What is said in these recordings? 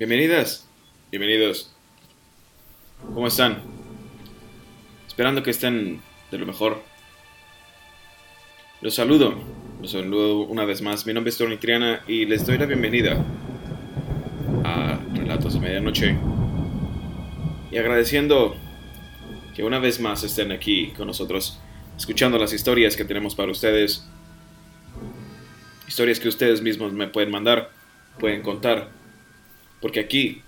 Bienvenidas, bienvenidos. ¿Cómo están? Esperando que estén de lo mejor. Los saludo, los saludo una vez más. Mi nombre es Tony Triana y les doy la bienvenida a Relatos de Medianoche. Y agradeciendo que una vez más estén aquí con nosotros, escuchando las historias que tenemos para ustedes. Historias que ustedes mismos me pueden mandar, pueden contar porque aquí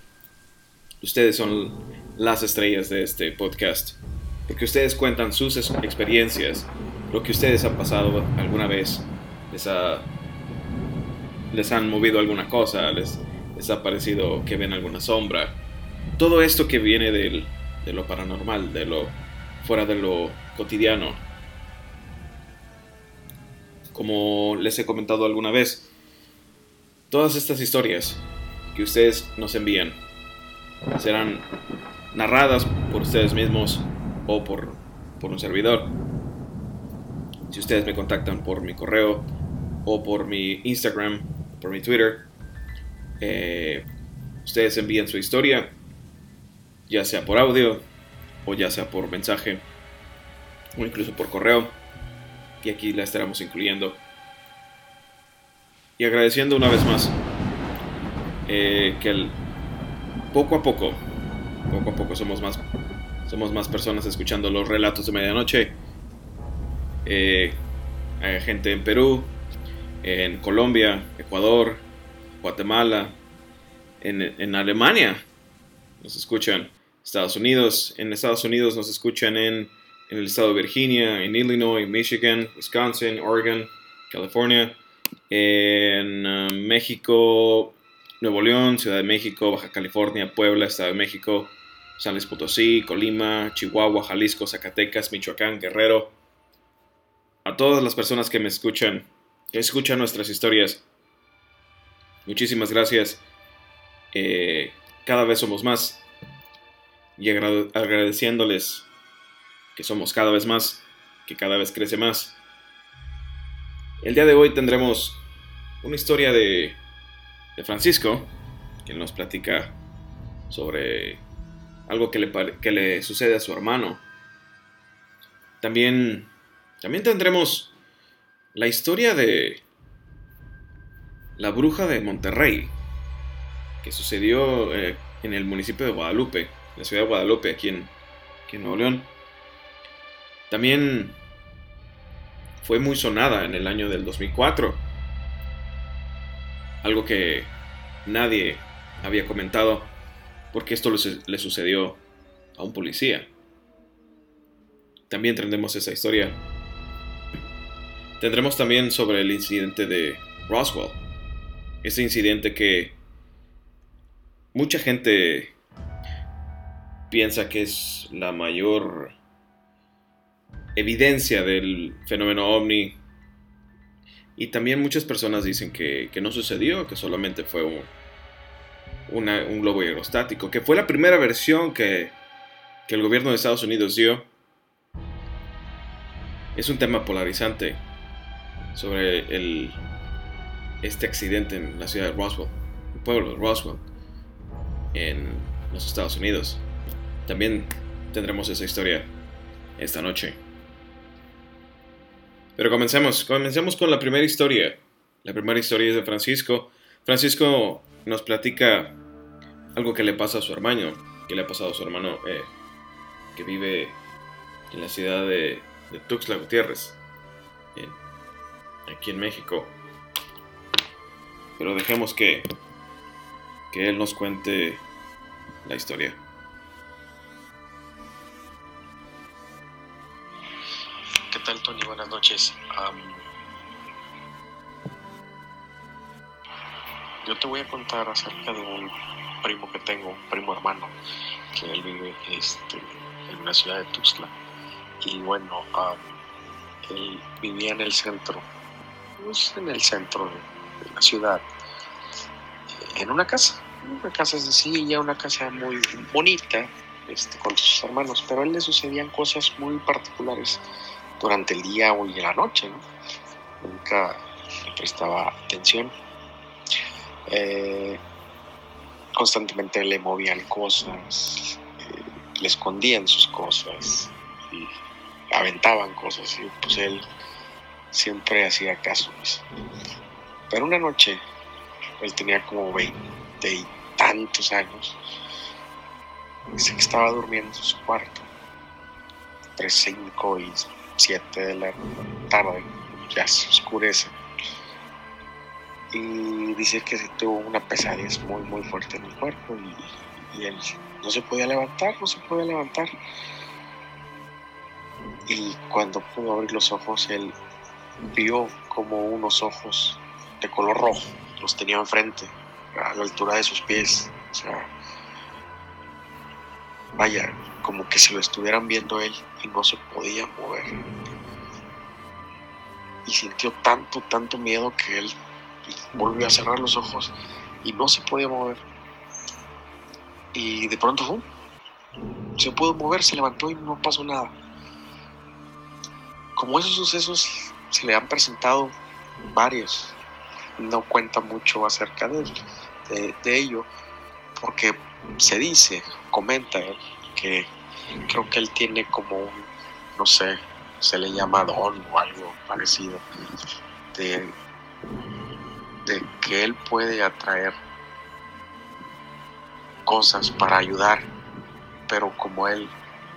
ustedes son las estrellas de este podcast. Porque ustedes cuentan sus experiencias, lo que ustedes han pasado alguna vez, les, ha, les han movido alguna cosa, les, ha parecido que ven alguna sombra. Todo esto que viene del, de lo paranormal, de lo fuera de lo cotidiano. Como les he comentado alguna vez, todas estas historias que ustedes nos envían serán narradas por ustedes mismos o por, por un servidor. Si ustedes me contactan por mi correo o por mi Instagram, por mi Twitter, eh, ustedes envían su historia, ya sea por audio o ya sea por mensaje o incluso por correo. Y aquí la estaremos incluyendo. Y agradeciendo una vez más eh, que poco a poco, poco a poco somos más, somos más personas escuchando los relatos de medianoche. Eh, hay gente en Perú, en Colombia, Ecuador, Guatemala, en, Alemania nos escuchan, Estados Unidos, en Estados Unidos nos escuchan en, el estado de Virginia, en Illinois, Michigan, Wisconsin, Oregon, California, en uh, México, Nuevo León, Ciudad de México, Baja California, Puebla, Estado de México, San Luis Potosí, Colima, Chihuahua, Jalisco, Zacatecas, Michoacán, Guerrero. A todas las personas que me escuchan, que escuchan nuestras historias, muchísimas gracias. Eh, cada vez somos más y agradeciéndoles que somos cada vez más, que cada vez crece más. El día de hoy tendremos una historia de de Francisco, que nos platica sobre algo que le, que le sucede a su hermano. También, también tendremos la historia de la bruja de Monterrey, que sucedió eh, en el municipio de Guadalupe, la ciudad de Guadalupe, aquí en, aquí en Nuevo León. También fue muy sonada en el año del 2004 algo que nadie había comentado, porque esto le sucedió a un policía. También tendremos esa historia. Tendremos también sobre el incidente de Roswell. Ese incidente que mucha gente piensa que es la mayor evidencia del fenómeno ovni y también muchas personas dicen que, no sucedió, que solamente fue un, un globo aerostático, que fue la primera versión que, que el gobierno de Estados Unidos dio. Es un tema polarizante sobre el, este accidente en la ciudad de Roswell, el pueblo de Roswell, en los Estados Unidos. También tendremos esa historia esta noche. Pero comencemos, comencemos con la primera historia. La primera historia es de Francisco. Francisco nos platica algo que le pasa a su hermano, que le ha pasado a su hermano eh, que vive en la ciudad de, Tuxtla Gutiérrez, aquí en México. Pero dejemos que, que él nos cuente la historia. Tal, Tony? Buenas noches. yo te voy a contar acerca de un primo que tengo, un primo hermano, que él vive este, en la ciudad de Tuxtla. Y bueno, él vivía en el centro, pues, en el centro de, la ciudad, en una casa, una casa sencilla, una casa muy bonita, este, con sus hermanos, pero a él le sucedían cosas muy particulares durante el día o en la noche. Nunca le prestaba atención. Eh, constantemente le movían cosas, eh, le escondían sus cosas y aventaban cosas y pues él siempre hacía caso. Pero una noche, él tenía como veinte y tantos años, dice que estaba durmiendo en su cuarto, entre cinco y siete de la tarde, ya se oscurece. Y dice que se tuvo una pesadez muy, muy fuerte en el cuerpo y, él no se podía levantar, no se podía levantar. Y cuando pudo abrir los ojos, él vio como unos ojos de color rojo los tenía enfrente, a la altura de sus pies. Vaya, como que se lo estuvieran viendo él y no se podía mover. Y sintió tanto, tanto miedo que él volvió a cerrar los ojos y no se podía mover. Y de pronto se pudo mover, se levantó y no pasó nada. Como esos sucesos se le han presentado varios, no cuenta mucho acerca de, de, ello, porque se dice, comenta él, que creo que él tiene como un, no sé, se le llama don o algo parecido, de, que él puede atraer cosas para ayudar, pero como él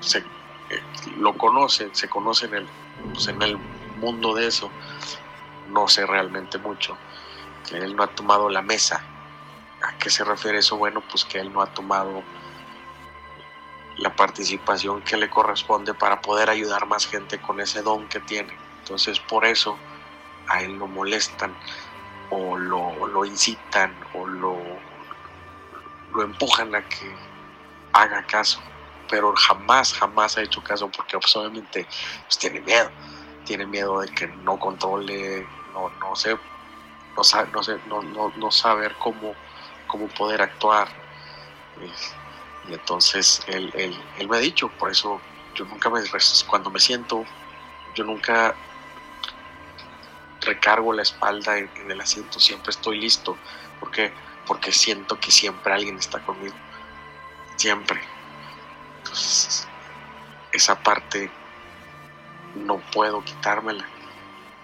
se, eh, lo conoce, se conoce en el, pues en el mundo de eso, no sé realmente mucho, que él no ha tomado la mesa. ¿A qué se refiere eso? Bueno, pues que él no ha tomado la participación que le corresponde para poder ayudar más gente con ese don que tiene. Entonces por eso a él lo molestan o lo, incitan o lo, lo empujan a que haga caso. Pero jamás, jamás ha hecho caso porque obviamente pues, tiene miedo. Tiene miedo de que no controle, no, no sé, no, no, no, no, no saber cómo, cómo poder actuar. Y entonces él, él, él, me ha dicho, por eso yo nunca me, cuando me siento, yo nunca recargo la espalda en, el asiento, siempre estoy listo, porque porque siento que siempre alguien está conmigo, siempre. Entonces, esa parte no puedo quitármela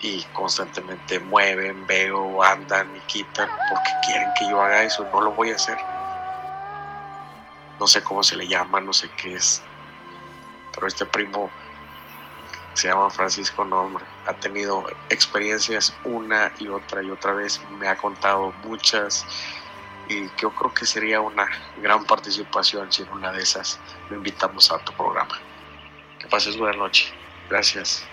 y constantemente mueven, veo, andan y quitan porque quieren que yo haga eso, no lo voy a hacer. No sé cómo se le llama, no sé qué es, pero este primo se llama Francisco Nombre, ha tenido experiencias una y otra y otra vez, me ha contado muchas y yo creo que sería una gran participación si en una de esas lo invitamos a tu programa. Que pases buena noche. Gracias.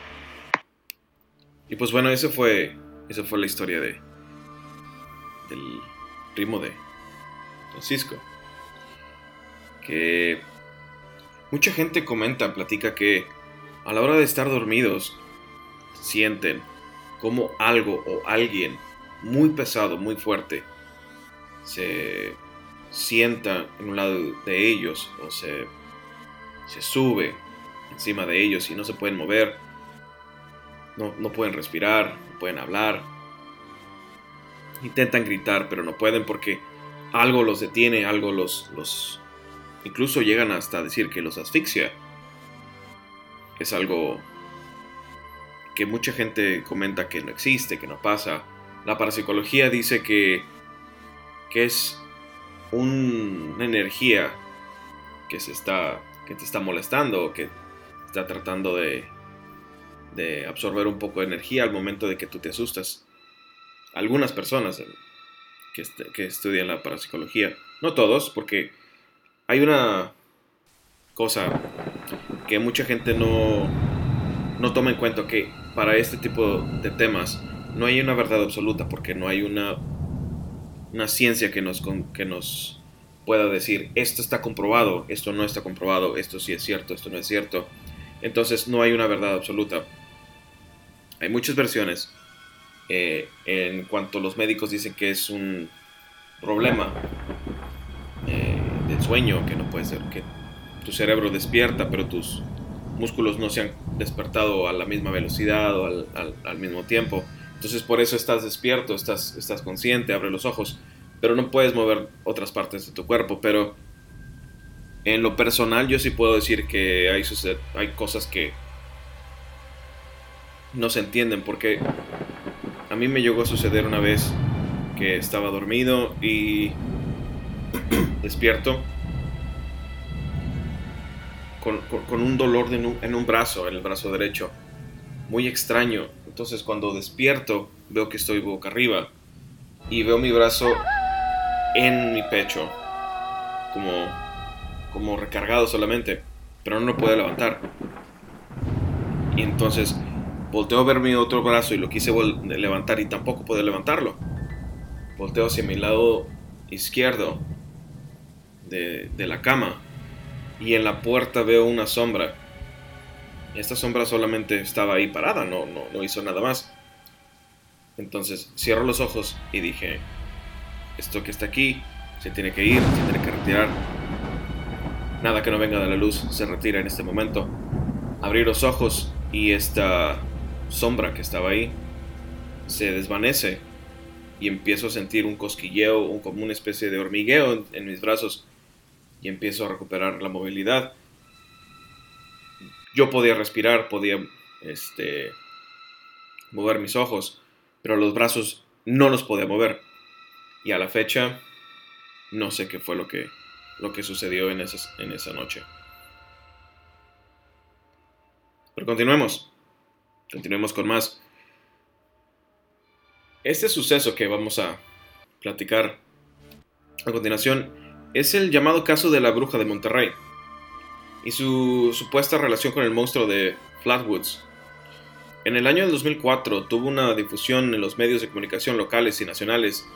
Y pues bueno, esa fue, esa fue la historia de del primo de Francisco. Que mucha gente comenta, platica que a la hora de estar dormidos sienten como algo o alguien muy pesado, muy fuerte, se sienta en un lado de ellos o se, se sube encima de ellos y no se pueden mover no, pueden respirar, no pueden hablar. Intentan gritar, pero no pueden porque algo los detiene, algo los, los... Incluso llegan hasta decir que los asfixia. Es algo que mucha gente comenta que no existe, que no pasa. La parapsicología dice que, que es una energía que se está que te está molestando, que está tratando de de absorber un poco de energía al momento de que tú te asustas. Algunas personas que, que estudian la parapsicología, no todos, porque hay una cosa que mucha gente no, no toma en cuenta, que para este tipo de temas no hay una verdad absoluta, porque no hay una, una ciencia que nos, que nos pueda decir, esto está comprobado, esto no está comprobado, esto sí es cierto, esto no es cierto. Entonces no hay una verdad absoluta. Hay muchas versiones. Eh, en cuanto los médicos dicen que es un problema eh, del sueño, que no puede ser que tu cerebro despierta, pero tus músculos no se han despertado a la misma velocidad o al, mismo tiempo. Entonces por eso estás despierto, estás, estás consciente, abre los ojos, pero no puedes mover otras partes de tu cuerpo. Pero en lo personal yo sí puedo decir que hay, hay cosas que no se entienden porque a mí me llegó a suceder una vez que estaba dormido y despierto con, un dolor en un brazo, en el brazo derecho. Muy extraño. Entonces cuando despierto veo que estoy boca arriba y veo mi brazo en mi pecho, como, como recargado solamente, pero no lo puedo levantar. Y entonces volteo a ver mi otro brazo y lo quise levantar y tampoco puedo levantarlo. Volteo hacia mi lado izquierdo de, la cama y en la puerta veo una sombra. Esta sombra solamente estaba ahí parada, no hizo nada más. Entonces cierro los ojos y dije, esto que está aquí se tiene que ir, se tiene que retirar. Nada que no venga de la luz se retira en este momento. Abrí los ojos y esta sombra que estaba ahí se desvanece y empiezo a sentir un cosquilleo, como una especie de hormigueo en mis brazos y empiezo a recuperar la movilidad. Yo podía respirar, podía este, mover mis ojos, pero los brazos no los podía mover. Y a la fecha no sé qué fue lo que, lo que sucedió en, en esa noche. Pero continuemos. Continuemos con más. Este suceso que vamos a platicar a continuación es el llamado caso de la bruja de Monterrey y su supuesta relación con el monstruo de Flatwoods. En el año 2004 tuvo una difusión en los medios de comunicación locales y nacionales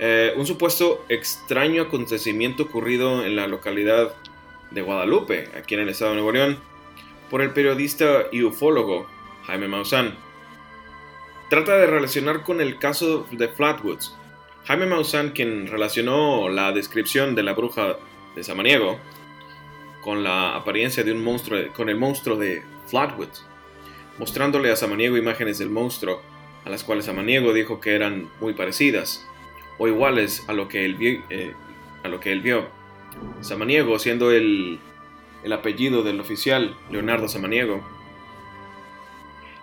eh, un supuesto extraño acontecimiento ocurrido en la localidad de Guadalupe, aquí en el estado de Nuevo León, por el periodista y ufólogo Jaime Maussan. Trata de relacionar con el caso de Flatwoods, Jaime Maussan, quien relacionó la descripción de la bruja de Samaniego con la apariencia de un monstruo, con el monstruo de Flatwood, mostrándole a Samaniego imágenes del monstruo, a las cuales Samaniego dijo que eran muy parecidas o iguales a lo que él, eh, a lo que él vio. Samaniego, siendo el, el apellido del oficial Leonardo Samaniego,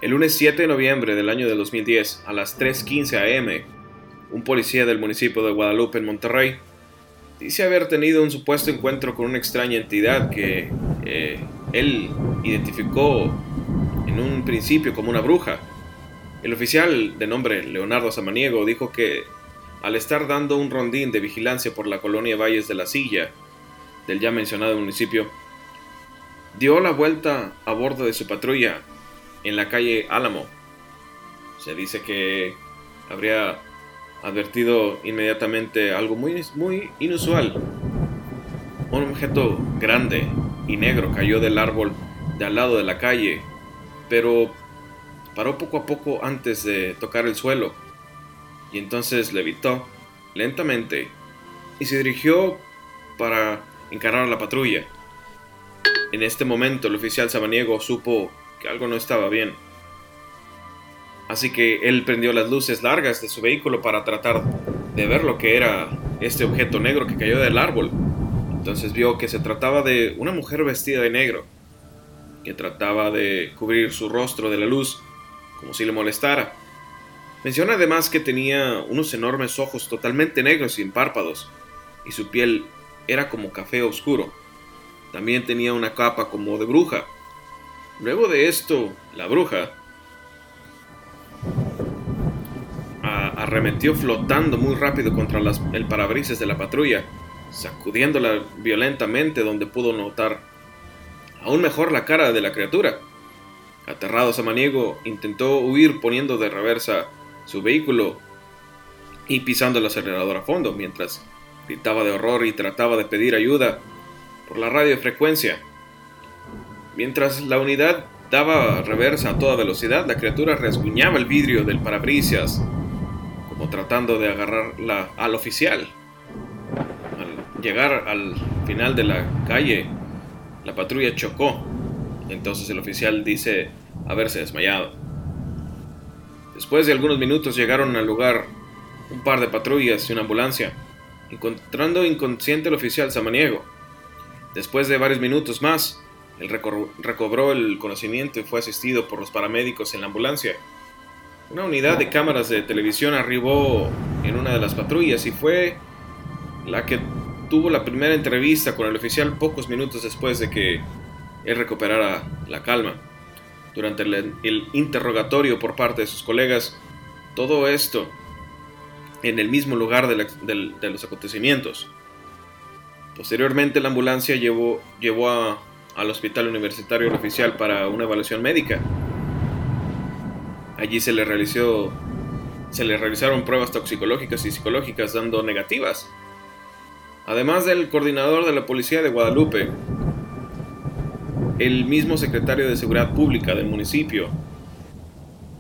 el lunes 7 de noviembre del año de 2010, a las 3.15 am, un policía del municipio de Guadalupe en Monterrey, dice haber tenido un supuesto encuentro con una extraña entidad que eh, él identificó en un principio como una bruja. El oficial de nombre Leonardo Samaniego dijo que al estar dando un rondín de vigilancia por la colonia Valles de la Silla, del ya mencionado municipio, dio la vuelta a bordo de su patrulla en la calle Álamo. Se dice que habría advertido inmediatamente algo muy, muy inusual. Un objeto grande y negro cayó del árbol de al lado de la calle, pero paró poco a poco antes de tocar el suelo, y entonces levitó lentamente y se dirigió para encarar la patrulla. En este momento el oficial sabaniego supo algo no estaba bien. Así que él prendió las luces largas de su vehículo para tratar de ver lo que era este objeto negro que cayó del árbol. Entonces vio que se trataba de una mujer vestida de negro, que trataba de cubrir su rostro de la luz, como si le molestara. Menciona además que tenía unos enormes ojos totalmente negros sin párpados, y su piel era como café oscuro. También tenía una capa como de bruja. Luego de esto, la bruja arremetió flotando muy rápido contra el parabrisas de la patrulla, sacudiéndola violentamente donde pudo notar aún mejor la cara de la criatura. Aterrado Samaniego intentó huir poniendo de reversa su vehículo y pisando el acelerador a fondo mientras gritaba de horror y trataba de pedir ayuda por la radiofrecuencia. Mientras la unidad daba reversa a toda velocidad, la criatura rasguñaba el vidrio del parabrisas como tratando de agarrarla al oficial. Al llegar al final de la calle, la patrulla chocó. Entonces el oficial dice haberse desmayado. Después de algunos minutos llegaron al lugar un par de patrullas y una ambulancia. encontrando inconsciente al oficial samaniego. Después de varios minutos más, él recobró el conocimiento y fue asistido por los paramédicos en la ambulancia. Una unidad de cámaras de televisión arribó en una de las patrullas y fue la que tuvo la primera entrevista con el oficial pocos minutos después de que él recuperara la calma. Durante el, interrogatorio por parte de sus colegas, todo esto en el mismo lugar de, los acontecimientos. Posteriormente la ambulancia llevó, llevó al hospital universitario oficial para una evaluación médica. Allí se le realizó se le realizaron pruebas toxicológicas y psicológicas dando negativas. Además del coordinador de la policía de Guadalupe, el mismo secretario de Seguridad Pública del municipio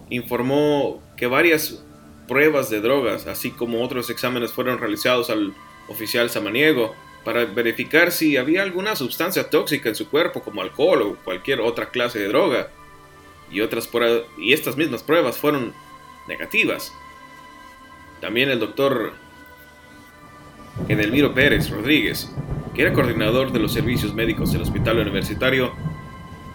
informó que varias pruebas de drogas, así como otros exámenes fueron realizados al oficial samaniego para verificar si había alguna sustancia tóxica en su cuerpo como alcohol o cualquier otra clase de droga. Y, otras y estas mismas pruebas fueron negativas. También el doctor Edelmiro Pérez Rodríguez, que era coordinador de los servicios médicos del hospital universitario,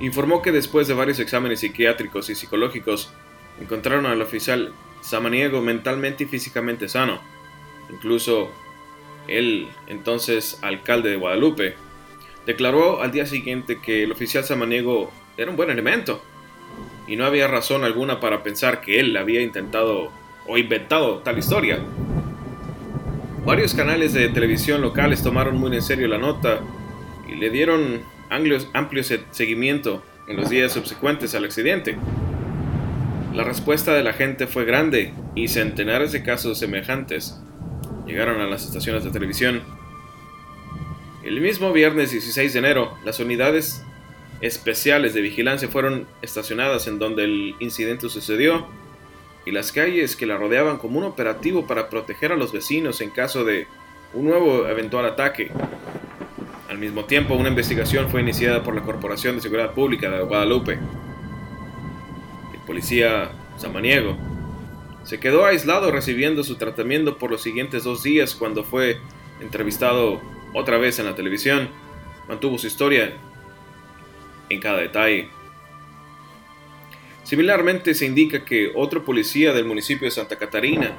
informó que después de varios exámenes psiquiátricos y psicológicos, encontraron al oficial samaniego mentalmente y físicamente sano. Incluso el entonces alcalde de Guadalupe declaró al día siguiente que el oficial samaniego era un buen elemento y no había razón alguna para pensar que él había intentado o inventado tal historia. Varios canales de televisión locales tomaron muy en serio la nota y le dieron amplio seguimiento en los días subsecuentes al accidente. La respuesta de la gente fue grande y centenares de casos semejantes llegaron a las estaciones de televisión. El mismo viernes 16 de enero, las unidades especiales de vigilancia fueron estacionadas en donde el incidente sucedió y las calles que la rodeaban como un operativo para proteger a los vecinos en caso de un nuevo eventual ataque. Al mismo tiempo, una investigación fue iniciada por la Corporación de Seguridad Pública de Guadalupe policía samaniego. Se quedó aislado recibiendo su tratamiento por los siguientes dos días cuando fue entrevistado otra vez en la televisión. Mantuvo su historia en cada detalle. Similarmente se indica que otro policía del municipio de Santa Catarina,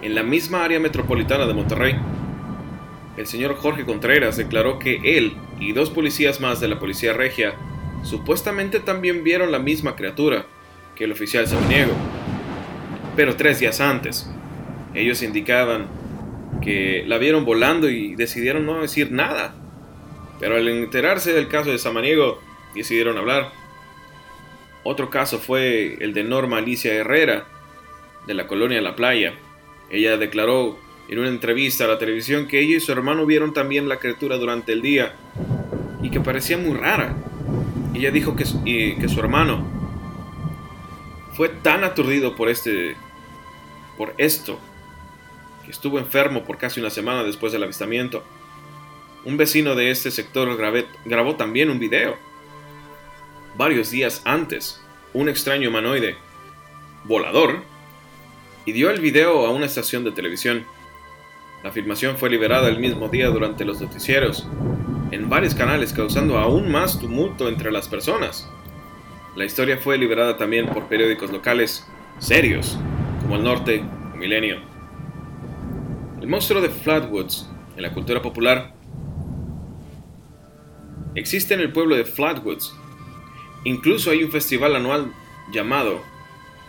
en la misma área metropolitana de Monterrey, el señor Jorge Contreras declaró que él y dos policías más de la policía regia supuestamente también vieron la misma criatura que el oficial samaniego. Pero tres días antes, ellos indicaban que la vieron volando y decidieron no decir nada. Pero al enterarse del caso de Samaniego, decidieron hablar. Otro caso fue el de Norma Alicia Herrera, de la colonia La Playa. Ella declaró en una entrevista a la televisión que ella y su hermano vieron también la criatura durante el día y que parecía muy rara. Ella dijo que, que su hermano fue tan aturdido por este por esto que estuvo enfermo por casi una semana después del avistamiento. Un vecino de este sector grabó también un video. Varios días antes, un extraño humanoide volador y dio el video a una estación de televisión. La filmación fue liberada el mismo día durante los noticieros en varios canales causando aún más tumulto entre las personas. La historia fue liberada también por periódicos locales serios, como El Norte o Milenio. El monstruo de Flatwoods, en la cultura popular, existe en el pueblo de Flatwoods. Incluso hay un festival anual llamado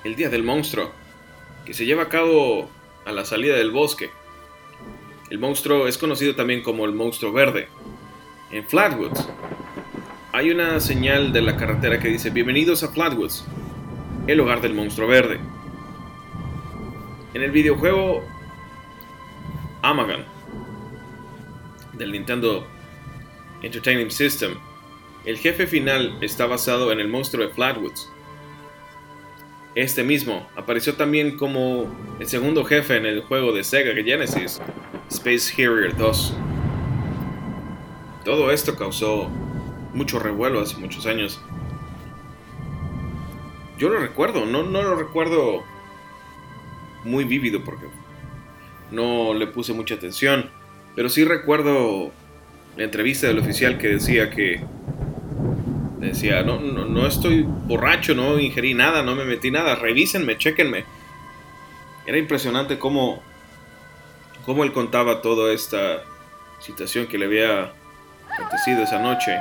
el Día del Monstruo, que se lleva a cabo a la salida del bosque. El monstruo es conocido también como el monstruo verde. En Flatwoods hay una señal de la carretera que dice Bienvenidos a Flatwoods, el hogar del monstruo verde. En el videojuego Amagon del Nintendo Entertainment System, el jefe final está basado en el monstruo de Flatwoods. Este mismo apareció también como el segundo jefe en el juego de Sega Genesis, Space Harrier 2. Todo esto causó mucho revuelo hace muchos años. Yo lo recuerdo, no, no lo recuerdo muy vívido porque no le puse mucha atención. Pero sí recuerdo la entrevista del oficial que decía que decía, no, no, no, estoy borracho, no ingerí nada, no me metí nada, revísenme, chequenme. Era impresionante cómo, cómo él contaba toda esta situación que le había acontecido esa noche,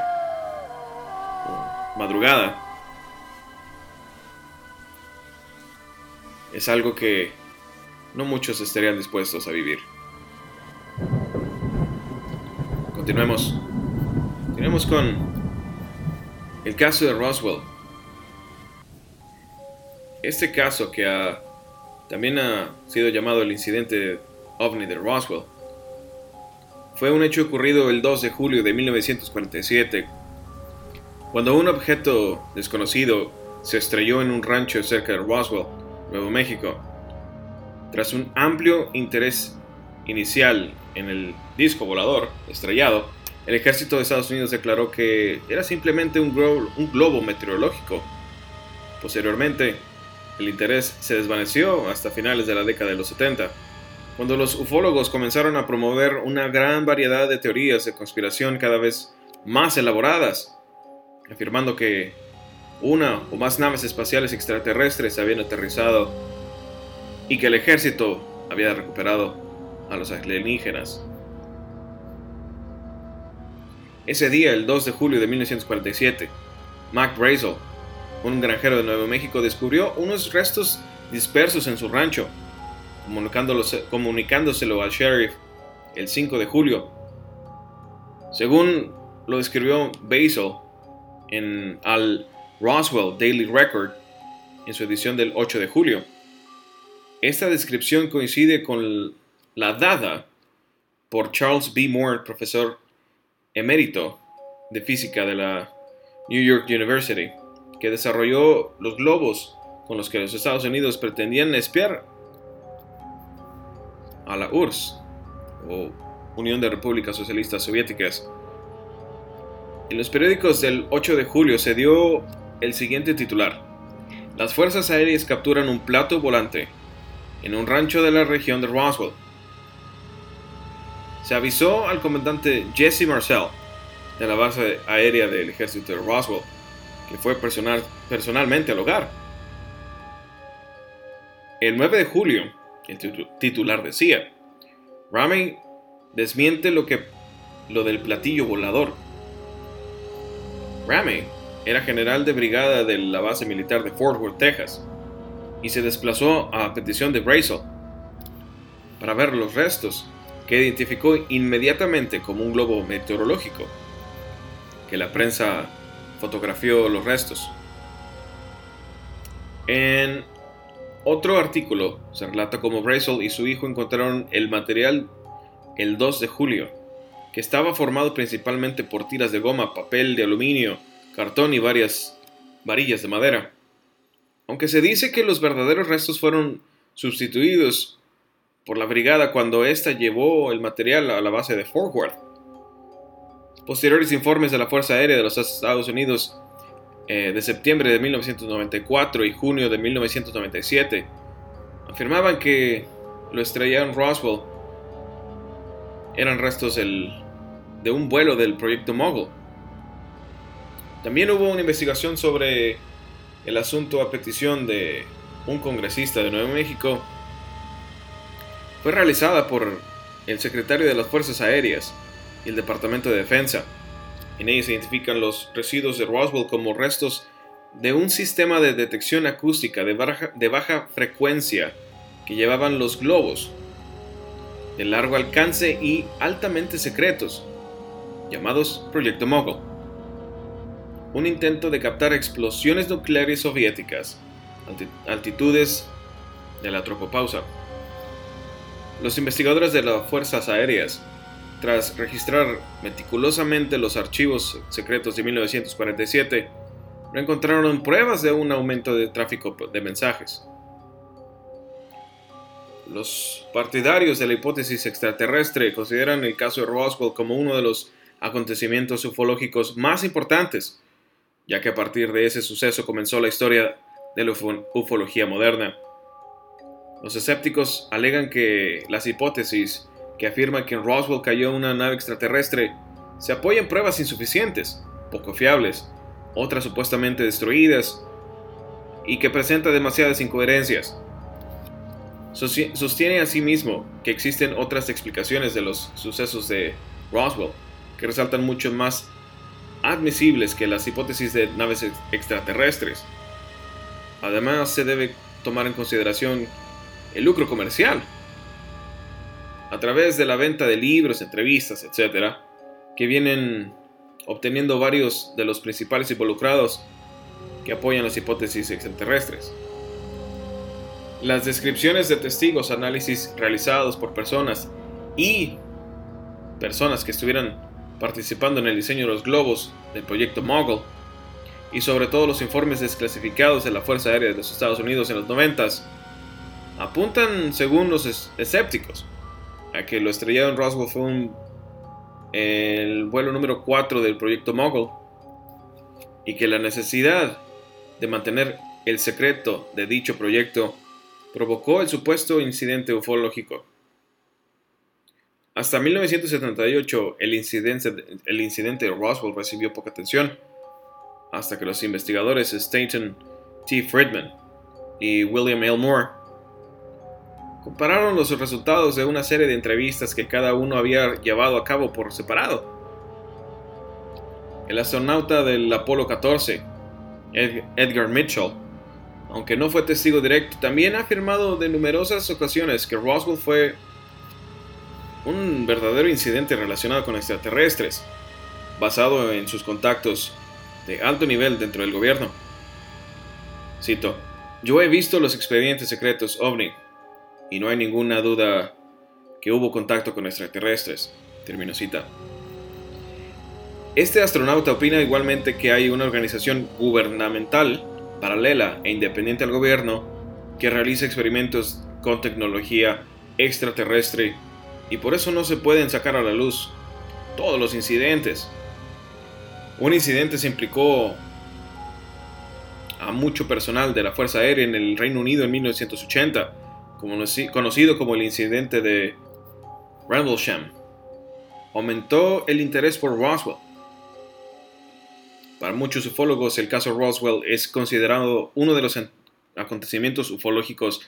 madrugada. Es algo que no muchos estarían dispuestos a vivir. Continuemos. Continuemos con el caso de Roswell. Este caso que ha, también ha sido llamado el incidente ovni de Roswell fue un hecho ocurrido el 2 de julio de 1947, cuando un objeto desconocido se estrelló en un rancho cerca de Roswell, Nuevo México. Tras un amplio interés inicial en el disco volador estrellado, el ejército de Estados Unidos declaró que era simplemente un globo, meteorológico. Posteriormente, el interés se desvaneció hasta finales de la década de los 70, cuando los ufólogos comenzaron a promover una gran variedad de teorías de conspiración cada vez más elaboradas, afirmando que una o más naves espaciales extraterrestres habían aterrizado y que el ejército había recuperado a los alienígenas. Ese día, el 2 de julio de 1947, Mac Brazel, un granjero de Nuevo México, descubrió unos restos dispersos en su rancho, comunicándoselo al sheriff el 5 de julio. Según lo describió Basil en al Roswell Daily Record en su edición del 8 de julio. Esta descripción coincide con la dada por Charles B. Moore, profesor emérito de física de la New York University, que desarrolló los globos con los que los Estados Unidos pretendían espiar a la URSS, o Unión de Repúblicas Socialistas Soviéticas. En los periódicos del 8 de julio se dio el siguiente titular. Las fuerzas aéreas capturan un plato volante en un rancho de la región de Roswell. Se avisó al comandante Jesse Marcel de la base aérea del ejército de Roswell, que fue personal, personalmente al hogar. El 9 de julio, el titular decía, Ramey desmiente lo, que, lo del platillo volador. Ramey era general de brigada de la base militar de Fort Worth, Texas, y se desplazó a petición de Brazel para ver los restos, que identificó inmediatamente como un globo meteorológico, que la prensa fotografió los restos. En otro artículo se relata cómo Brazel y su hijo encontraron el material el 2 de julio, que estaba formado principalmente por tiras de goma, papel de aluminio, cartón y varias varillas de madera. Aunque se dice que los verdaderos restos fueron sustituidos por la brigada cuando ésta llevó el material a la base de Fort Worth. Posteriores informes de la Fuerza Aérea de los Estados Unidos eh, de septiembre de 1994 y junio de 1997 afirmaban que lo estrellaron Roswell eran restos de un vuelo del proyecto Mogul. También hubo una investigación sobre el asunto a petición de un congresista de Nuevo México. Fue realizada por el secretario de las Fuerzas Aéreas y el Departamento de Defensa. En ella se identifican los residuos de Roswell como restos de un sistema de detección acústica de baja, de baja frecuencia que llevaban los globos de largo alcance y altamente secretos, llamados Proyecto Mogul un intento de captar explosiones nucleares soviéticas, altitudes de la tropopausa. Los investigadores de las Fuerzas Aéreas, tras registrar meticulosamente los archivos secretos de 1947, no encontraron pruebas de un aumento de tráfico de mensajes. Los partidarios de la hipótesis extraterrestre consideran el caso de Roswell como uno de los acontecimientos ufológicos más importantes ya que a partir de ese suceso comenzó la historia de la ufología moderna. Los escépticos alegan que las hipótesis que afirma que en Roswell cayó una nave extraterrestre, se apoya en pruebas insuficientes, poco fiables, otras supuestamente destruidas, y que presenta demasiadas incoherencias. Sostiene asimismo que existen otras explicaciones de los sucesos de Roswell, que resaltan mucho más admisibles que las hipótesis de naves extraterrestres. Además, se debe tomar en consideración el lucro comercial. A través de la venta de libros, entrevistas, etc., que vienen obteniendo varios de los principales involucrados que apoyan las hipótesis extraterrestres. Las descripciones de testigos, análisis realizados por personas y personas que estuvieran participando en el diseño de los globos del proyecto Mogul, y sobre todo los informes desclasificados de la Fuerza Aérea de los Estados Unidos en los 90 apuntan, según los escépticos, a que lo estrellado en Roswell fue el vuelo número 4 del proyecto Mogul y que la necesidad de mantener el secreto de dicho proyecto provocó el supuesto incidente ufológico. Hasta 1978 el incidente, el incidente de Roswell recibió poca atención, hasta que los investigadores Stanton T. Friedman y William L. Moore compararon los resultados de una serie de entrevistas que cada uno había llevado a cabo por separado. El astronauta del Apolo 14, Edgar Mitchell, aunque no fue testigo directo, también ha afirmado de numerosas ocasiones que Roswell fue un verdadero incidente relacionado con extraterrestres, basado en sus contactos de alto nivel dentro del gobierno. Cito, yo he visto los expedientes secretos OVNI y no hay ninguna duda que hubo contacto con extraterrestres. Termino cita. Este astronauta opina igualmente que hay una organización gubernamental paralela e independiente al gobierno que realiza experimentos con tecnología extraterrestre y por eso no se pueden sacar a la luz todos los incidentes. Un incidente se implicó a mucho personal de la Fuerza Aérea en el Reino Unido en 1980, conocido como el incidente de Rendlesham. Aumentó el interés por Roswell. Para muchos ufólogos, el caso Roswell es considerado uno de los acontecimientos ufológicos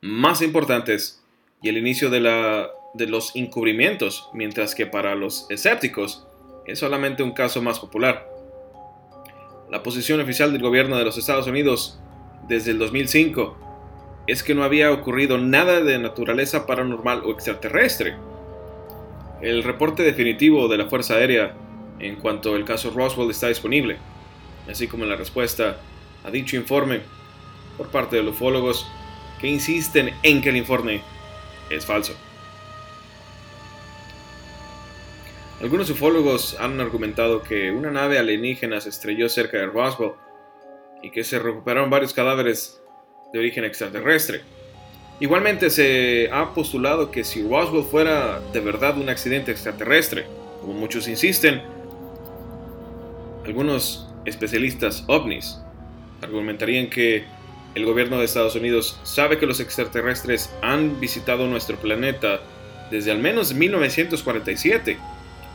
más importantes y el inicio de la de los encubrimientos, mientras que para los escépticos es solamente un caso más popular. La posición oficial del gobierno de los Estados Unidos desde el 2005 es que no había ocurrido nada de naturaleza paranormal o extraterrestre. El reporte definitivo de la Fuerza Aérea en cuanto al caso Roswell está disponible, así como la respuesta a dicho informe por parte de los ufólogos que insisten en que el informe es falso. Algunos ufólogos han argumentado que una nave alienígena se estrelló cerca de Roswell y que se recuperaron varios cadáveres de origen extraterrestre. Igualmente se ha postulado que si Roswell fuera de verdad un accidente extraterrestre, como muchos insisten, algunos especialistas ovnis argumentarían que el gobierno de Estados Unidos sabe que los extraterrestres han visitado nuestro planeta desde al menos 1947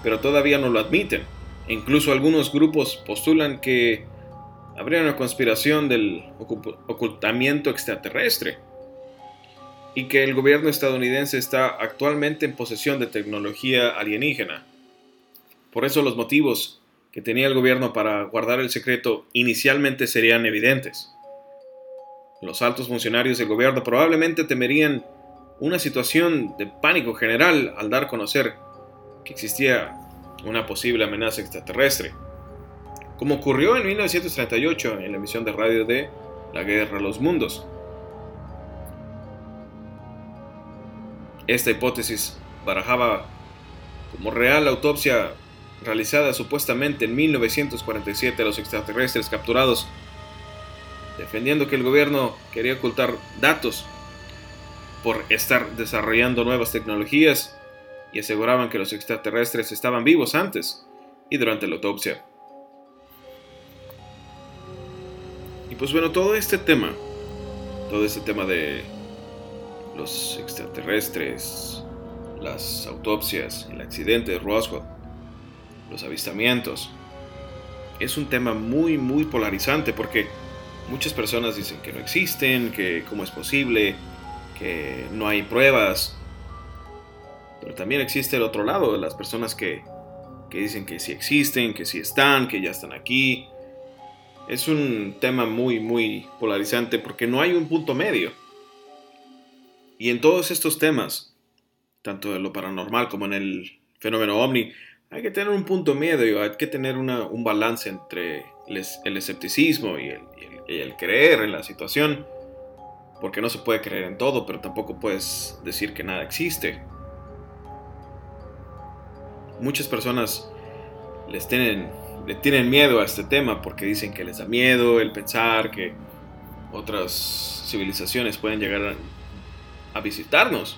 pero todavía no lo admiten. Incluso algunos grupos postulan que habría una conspiración del ocultamiento extraterrestre y que el gobierno estadounidense está actualmente en posesión de tecnología alienígena. Por eso los motivos que tenía el gobierno para guardar el secreto inicialmente serían evidentes. Los altos funcionarios del gobierno probablemente temerían una situación de pánico general al dar a conocer que existía una posible amenaza extraterrestre, como ocurrió en 1938 en la emisión de radio de La Guerra de los Mundos. Esta hipótesis barajaba como real la autopsia realizada supuestamente en 1947 a los extraterrestres capturados, defendiendo que el gobierno quería ocultar datos por estar desarrollando nuevas tecnologías y aseguraban que los extraterrestres estaban vivos antes y durante la autopsia. Y pues bueno, todo este tema, todo este tema de los extraterrestres, las autopsias, el accidente de Roswell, los avistamientos. Es un tema muy, muy polarizante porque muchas personas dicen que no existen, que cómo es posible, que no hay pruebas. Pero también existe el otro lado las personas que, que dicen que sí existen, que sí están, que ya están aquí. Es un tema muy, muy polarizante porque no hay un punto medio. Y en todos estos temas, tanto en lo paranormal como en el fenómeno ovni, hay que tener un punto medio, hay que tener un balance entre el, escepticismo y el, creer en la situación, porque no se puede creer en todo, pero tampoco puedes decir que nada existe. Muchas personas les tienen, le tienen miedo a este tema porque dicen que les da miedo el pensar que otras civilizaciones pueden llegar a visitarnos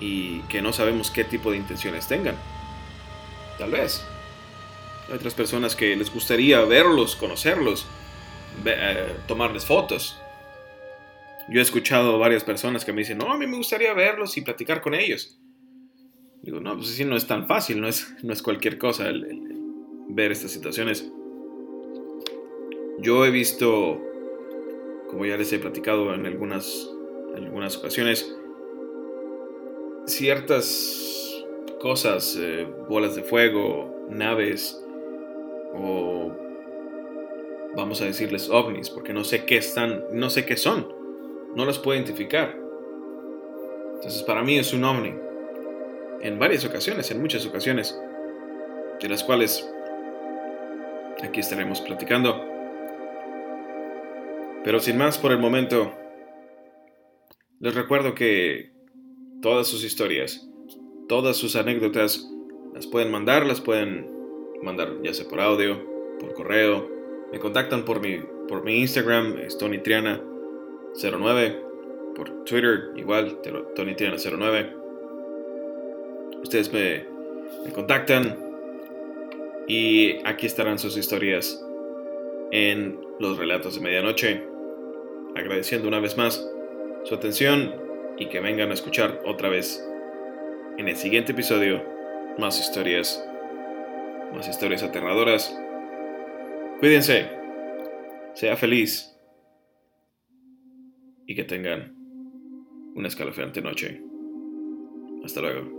y que no sabemos qué tipo de intenciones tengan. Tal vez. Hay otras personas que les gustaría verlos, conocerlos, eh, tomarles fotos. Yo he escuchado varias personas que me dicen, no, a mí me gustaría verlos y platicar con ellos. Digo, no, pues así no es tan fácil, no es, no es cualquier cosa ver estas situaciones. Yo he visto, como ya les he platicado en algunas en algunas ocasiones ciertas cosas, eh, bolas de fuego, naves o vamos a decirles ovnis, porque no sé qué están, no sé qué son, no las puedo identificar. Entonces para mí es un ovni en varias ocasiones, en muchas ocasiones, de las cuales aquí estaremos platicando. Pero sin más por el momento, les recuerdo que todas sus historias, todas sus anécdotas, las pueden mandar, las pueden mandar ya sea por audio, por correo. Me contactan por mi, por mi Instagram, es TonyTriana09. Por Twitter, igual, TonyTriana09. Ustedes me, contactan y aquí estarán sus historias en los relatos de medianoche. Agradeciendo una vez más su atención y que vengan a escuchar otra vez en el siguiente episodio más historias, más historias aterradoras. Cuídense, sea feliz y que tengan una escalofriante noche. Hasta luego.